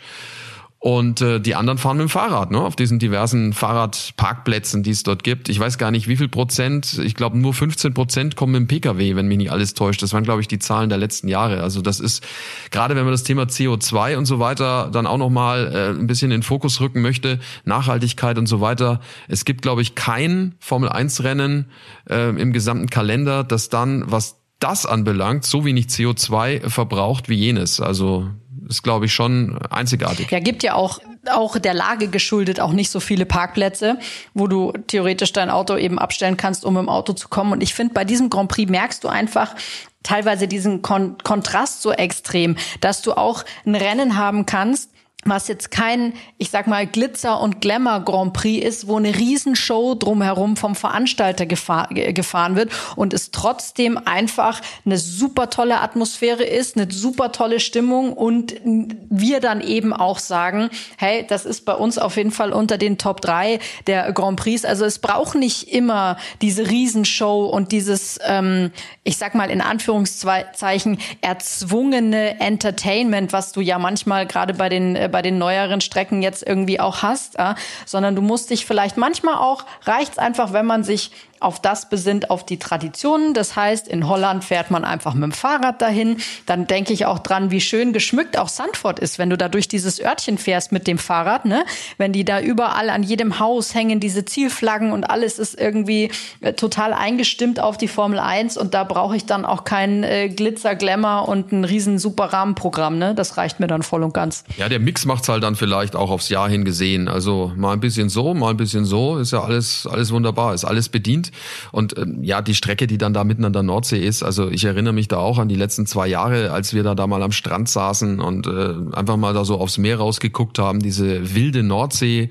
Und äh, die anderen fahren mit dem Fahrrad, ne, auf diesen diversen Fahrradparkplätzen, die es dort gibt. Ich weiß gar nicht, wie viel Prozent, ich glaube nur 15 Prozent kommen mit dem Pkw, wenn mich nicht alles täuscht. Das waren, glaube ich, die Zahlen der letzten Jahre. Also das ist, gerade wenn man das Thema CO2 und so weiter dann auch nochmal äh, ein bisschen in den Fokus rücken möchte, Nachhaltigkeit und so weiter. Es gibt, glaube ich, kein Formel-1-Rennen äh, im gesamten Kalender, das dann, was das anbelangt, so wenig CO2 verbraucht wie jenes. Also ist, glaube ich, schon einzigartig. Ja, gibt ja auch auch der Lage geschuldet auch nicht so viele Parkplätze, wo du theoretisch dein Auto eben abstellen kannst, um im Auto zu kommen. Und ich finde, bei diesem Grand Prix merkst du einfach, teilweise diesen Kon Kontrast so extrem, dass du auch ein Rennen haben kannst, was jetzt kein, ich sag mal, Glitzer- und Glamour-Grand Prix ist, wo eine Riesenshow drumherum vom Veranstalter gefahr, gefahren wird und es trotzdem einfach eine super tolle Atmosphäre ist, eine super tolle Stimmung und wir dann eben auch sagen, hey, das ist bei uns auf jeden Fall unter den Top 3 der Grand Prix. Also es braucht nicht immer diese Riesenshow und dieses, ähm, ich sag mal in Anführungszeichen, erzwungene Entertainment, was du ja manchmal gerade bei den äh, bei den neueren Strecken jetzt irgendwie auch hast, sondern du musst dich vielleicht manchmal auch, reicht's einfach, wenn man sich auf das besinnt, auf die Traditionen. Das heißt, in Holland fährt man einfach mit dem Fahrrad dahin. Dann denke ich auch dran, wie schön geschmückt auch Sandford ist, wenn du da durch dieses Örtchen fährst mit dem Fahrrad, ne? Wenn die da überall an jedem Haus hängen diese Zielflaggen und alles ist irgendwie äh, total eingestimmt auf die Formel 1 und da brauche ich dann auch kein äh, Glitzer, Glamour und ein riesen super Rahmenprogramm, ne? Das reicht mir dann voll und ganz. Ja, der Mix macht's halt dann vielleicht auch aufs Jahr hin gesehen. Also mal ein bisschen so, mal ein bisschen so, ist ja alles alles wunderbar, ist alles bedient und ähm, ja, die Strecke, die dann da mitten an der Nordsee ist, also ich erinnere mich da auch an die letzten zwei Jahre, als wir da, da mal am Strand saßen und äh, einfach mal da so aufs Meer rausgeguckt haben, diese wilde Nordsee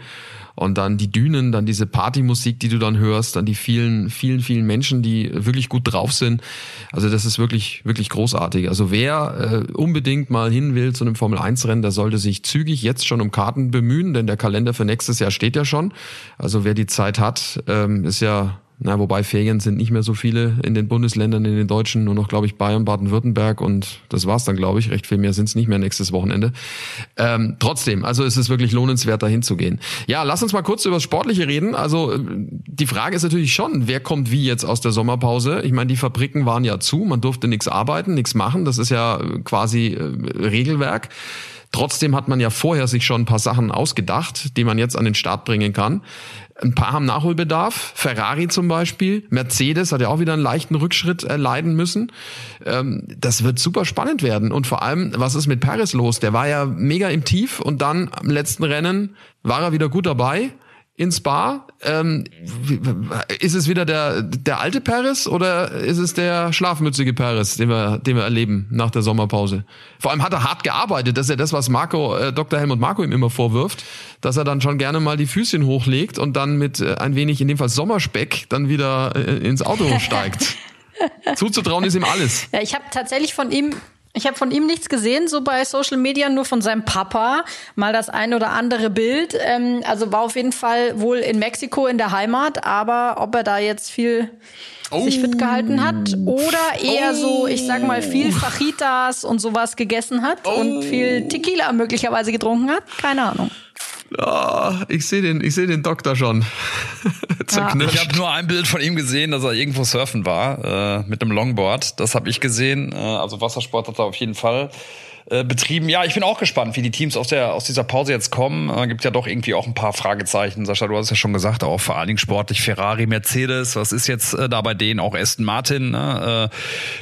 und dann die Dünen, dann diese Partymusik, die du dann hörst, dann die vielen, vielen, vielen Menschen, die wirklich gut drauf sind. Also das ist wirklich, wirklich großartig. Also wer äh, unbedingt mal hin will zu einem Formel 1 Rennen, der sollte sich zügig jetzt schon um Karten bemühen, denn der Kalender für nächstes Jahr steht ja schon. Also wer die Zeit hat, ähm, ist ja na, wobei Ferien sind nicht mehr so viele in den Bundesländern, in den Deutschen, nur noch, glaube ich, Bayern, Baden-Württemberg und das war's dann, glaube ich. Recht viel mehr sind es nicht mehr nächstes Wochenende. Ähm, trotzdem, also es ist wirklich lohnenswert, dahin zu gehen. Ja, lass uns mal kurz über das Sportliche reden. Also die Frage ist natürlich schon, wer kommt wie jetzt aus der Sommerpause? Ich meine, die Fabriken waren ja zu, man durfte nichts arbeiten, nichts machen. Das ist ja quasi äh, Regelwerk. Trotzdem hat man ja vorher sich schon ein paar Sachen ausgedacht, die man jetzt an den Start bringen kann. Ein paar haben Nachholbedarf. Ferrari zum Beispiel. Mercedes hat ja auch wieder einen leichten Rückschritt erleiden müssen. Ähm, das wird super spannend werden. Und vor allem, was ist mit Paris los? Der war ja mega im Tief und dann am letzten Rennen war er wieder gut dabei in Spa. Ähm, ist es wieder der, der alte Paris oder ist es der schlafmützige Paris, den wir, den wir erleben nach der Sommerpause? Vor allem hat er hart gearbeitet. Das ist ja das, was Marco, äh, Dr. Helmut Marco ihm immer vorwirft, dass er dann schon gerne mal die Füßchen hochlegt und dann mit äh, ein wenig, in dem Fall Sommerspeck, dann wieder äh, ins Auto steigt. Zuzutrauen ist ihm alles. Ja, ich habe tatsächlich von ihm ich habe von ihm nichts gesehen, so bei Social Media, nur von seinem Papa. Mal das ein oder andere Bild. Ähm, also war auf jeden Fall wohl in Mexiko in der Heimat, aber ob er da jetzt viel oh. sich fit gehalten hat oder eher oh. so, ich sag mal, viel Fajitas und sowas gegessen hat oh. und viel Tequila möglicherweise getrunken hat, keine Ahnung. Oh, ich sehe den, ich sehe den Doktor schon. ja. Ich habe nur ein Bild von ihm gesehen, dass er irgendwo surfen war äh, mit einem Longboard. Das habe ich gesehen. Äh, also Wassersport hat er auf jeden Fall äh, betrieben. Ja, ich bin auch gespannt, wie die Teams aus der aus dieser Pause jetzt kommen. Äh, gibt ja doch irgendwie auch ein paar Fragezeichen. Sascha, du hast es ja schon gesagt, auch vor allen Dingen sportlich Ferrari, Mercedes. Was ist jetzt äh, da bei denen? Auch Aston Martin, ne? äh,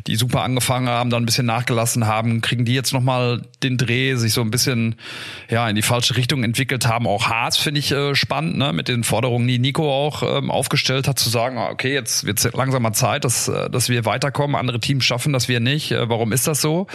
die super angefangen haben, dann ein bisschen nachgelassen haben. Kriegen die jetzt nochmal den Dreh, sich so ein bisschen ja in die falsche Richtung entwickelt haben? Auch Haas finde ich äh, spannend, ne? mit den Forderungen, die Nico auch ähm, aufgestellt hat, zu sagen, ah, okay, jetzt wird es langsam mal Zeit, dass, äh, dass wir weiterkommen. Andere Teams schaffen das, wir nicht. Äh, warum ist das so?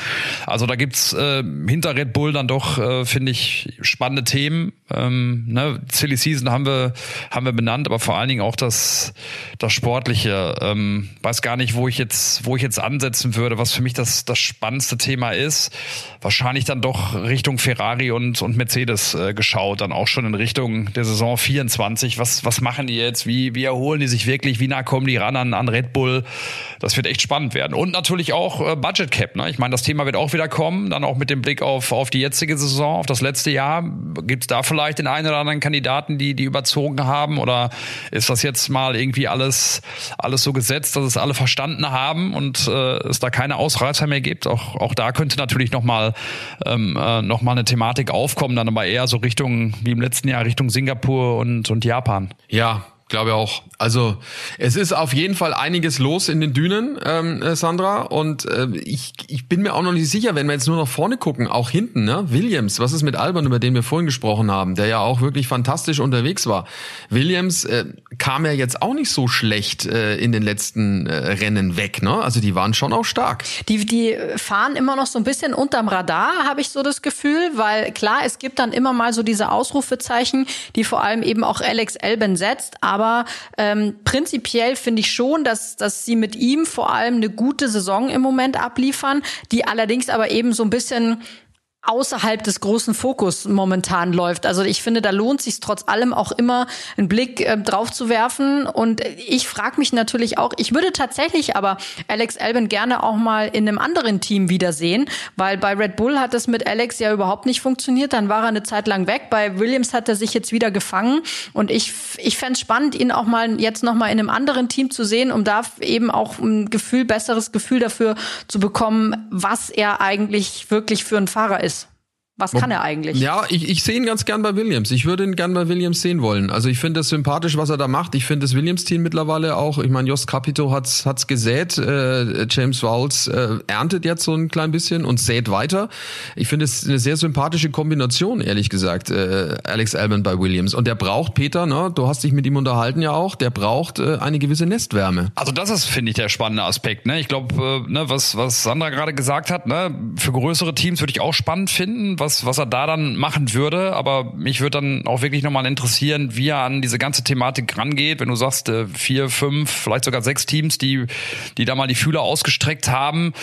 Also da gibt's äh, hinter Red Bull dann doch, äh, finde ich, spannende Themen. Ähm, ne? Silly Season haben wir, haben wir benannt, aber vor allen Dingen auch das, das Sportliche. Ähm, weiß gar nicht, wo ich jetzt, wo ich jetzt ansetzen würde, was für mich das, das spannendste Thema ist. Wahrscheinlich dann doch Richtung Ferrari und, und Mercedes äh, geschaut, dann auch schon in Richtung der Saison 24. Was, was machen die jetzt? Wie, wie erholen die sich wirklich? Wie nah kommen die ran an, an Red Bull? Das wird echt spannend werden. Und natürlich auch äh, Budget Cap. Ne? Ich meine, das Thema wird auch wieder kommen, dann auch mit dem Blick auf, auf die jetzige Saison, auf das letzte Jahr. Gibt es da vielleicht den einen oder anderen Kandidaten, die, die überzogen haben? Oder ist das jetzt mal irgendwie alles, alles so gesetzt, dass es alle verstanden haben und äh, es da keine Ausreißer mehr gibt? Auch, auch da könnte natürlich nochmal ähm, äh, noch eine Thematik aufkommen, dann aber eher so Richtung, wie im letzten Jahr, Richtung Singapur und, und Japan. Ja, glaube auch. Also es ist auf jeden Fall einiges los in den Dünen, ähm, äh, Sandra. Und äh, ich, ich bin mir auch noch nicht sicher, wenn wir jetzt nur nach vorne gucken, auch hinten, ne? Williams, was ist mit Albern, über den wir vorhin gesprochen haben, der ja auch wirklich fantastisch unterwegs war. Williams äh, kam ja jetzt auch nicht so schlecht äh, in den letzten äh, Rennen weg, ne? Also die waren schon auch stark. Die, die fahren immer noch so ein bisschen unterm Radar, habe ich so das Gefühl, weil klar, es gibt dann immer mal so diese Ausrufezeichen, die vor allem eben auch Alex Elben setzt, aber aber ähm, prinzipiell finde ich schon, dass, dass sie mit ihm vor allem eine gute Saison im Moment abliefern, die allerdings aber eben so ein bisschen außerhalb des großen Fokus momentan läuft. Also ich finde, da lohnt sich trotz allem auch immer einen Blick äh, drauf zu werfen. Und ich frage mich natürlich auch, ich würde tatsächlich aber Alex Albin gerne auch mal in einem anderen Team wiedersehen, weil bei Red Bull hat es mit Alex ja überhaupt nicht funktioniert. Dann war er eine Zeit lang weg. Bei Williams hat er sich jetzt wieder gefangen. Und ich, ich fände spannend, ihn auch mal jetzt noch mal in einem anderen Team zu sehen, um da eben auch ein Gefühl, besseres Gefühl dafür zu bekommen, was er eigentlich wirklich für ein Fahrer ist. Was kann er eigentlich? Ja, ich, ich sehe ihn ganz gern bei Williams. Ich würde ihn gern bei Williams sehen wollen. Also ich finde es sympathisch, was er da macht. Ich finde das Williams-Team mittlerweile auch. Ich meine, Jost Capito hat's hat's gesät. Äh, James Vowles äh, erntet jetzt so ein klein bisschen und sät weiter. Ich finde es eine sehr sympathische Kombination, ehrlich gesagt. Äh, Alex Albon bei Williams und der braucht Peter. Ne, du hast dich mit ihm unterhalten ja auch. Der braucht äh, eine gewisse Nestwärme. Also das ist finde ich der spannende Aspekt. Ne, ich glaube, äh, ne, was was Sandra gerade gesagt hat. Ne, für größere Teams würde ich auch spannend finden was, was er da dann machen würde. Aber mich würde dann auch wirklich nochmal interessieren, wie er an diese ganze Thematik rangeht. Wenn du sagst, äh, vier, fünf, vielleicht sogar sechs Teams, die, die da mal die Fühler ausgestreckt haben,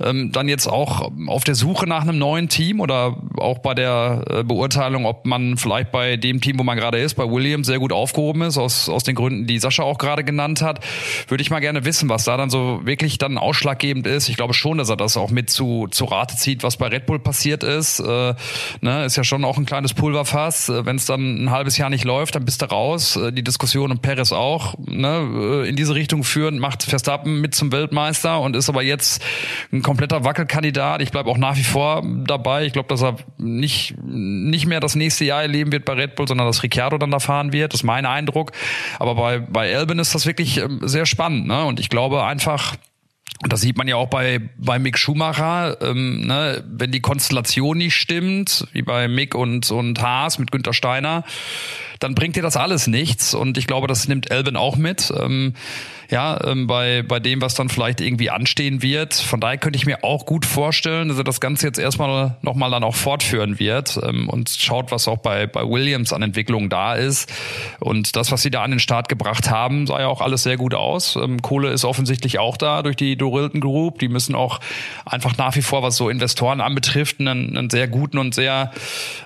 ähm, dann jetzt auch auf der Suche nach einem neuen Team oder auch bei der äh, Beurteilung, ob man vielleicht bei dem Team, wo man gerade ist, bei Williams sehr gut aufgehoben ist, aus, aus den Gründen, die Sascha auch gerade genannt hat, würde ich mal gerne wissen, was da dann so wirklich dann ausschlaggebend ist. Ich glaube schon, dass er das auch mit zu, zu Rate zieht, was bei Red Bull passiert ist. Äh, ne, ist ja schon auch ein kleines Pulverfass. Äh, Wenn es dann ein halbes Jahr nicht läuft, dann bist du raus. Äh, die Diskussion um Perez auch ne, äh, in diese Richtung führen, macht Verstappen mit zum Weltmeister und ist aber jetzt ein kompletter Wackelkandidat. Ich bleibe auch nach wie vor dabei. Ich glaube, dass er nicht, nicht mehr das nächste Jahr erleben wird bei Red Bull, sondern dass Ricciardo dann da fahren wird. Das ist mein Eindruck. Aber bei, bei Albin ist das wirklich ähm, sehr spannend. Ne? Und ich glaube einfach, das sieht man ja auch bei, bei Mick Schumacher, ähm, ne, wenn die Konstellation nicht stimmt, wie bei Mick und, und Haas mit Günter Steiner, dann bringt dir das alles nichts. Und ich glaube, das nimmt Elvin auch mit. Ähm, ja, ähm, bei, bei dem, was dann vielleicht irgendwie anstehen wird. Von daher könnte ich mir auch gut vorstellen, dass er das Ganze jetzt erstmal nochmal dann auch fortführen wird ähm, und schaut, was auch bei, bei Williams an Entwicklung da ist. Und das, was sie da an den Start gebracht haben, sah ja auch alles sehr gut aus. Ähm, Kohle ist offensichtlich auch da durch die Dorilton Group. Die müssen auch einfach nach wie vor, was so Investoren anbetrifft, einen, einen sehr guten und sehr,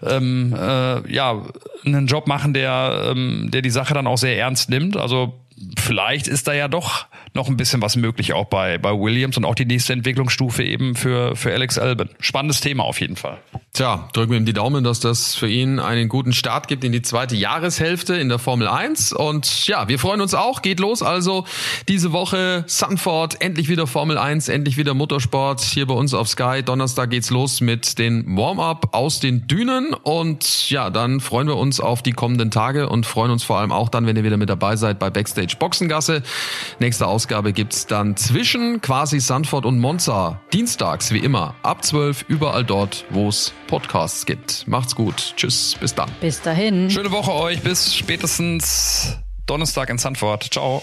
ähm, äh, ja, einen Job machen, der, ähm, der die Sache dann auch sehr ernst nimmt. Also vielleicht ist da ja doch noch ein bisschen was möglich auch bei, bei Williams und auch die nächste Entwicklungsstufe eben für, für Alex Albin. Spannendes Thema auf jeden Fall. Tja, drücken wir ihm die Daumen, dass das für ihn einen guten Start gibt in die zweite Jahreshälfte in der Formel 1. Und ja, wir freuen uns auch. Geht los also diese Woche Sanford, endlich wieder Formel 1, endlich wieder Motorsport hier bei uns auf Sky. Donnerstag geht's los mit den Warm-up aus den Dünen. Und ja, dann freuen wir uns auf die kommenden Tage und freuen uns vor allem auch dann, wenn ihr wieder mit dabei seid bei Backstage Boxengasse. Nächste Ausgabe gibt's dann zwischen quasi Sanford und Monza. Dienstags, wie immer, ab 12 überall dort, wo es Podcasts gibt. Macht's gut. Tschüss. Bis dann. Bis dahin. Schöne Woche euch. Bis spätestens Donnerstag in Sanford. Ciao.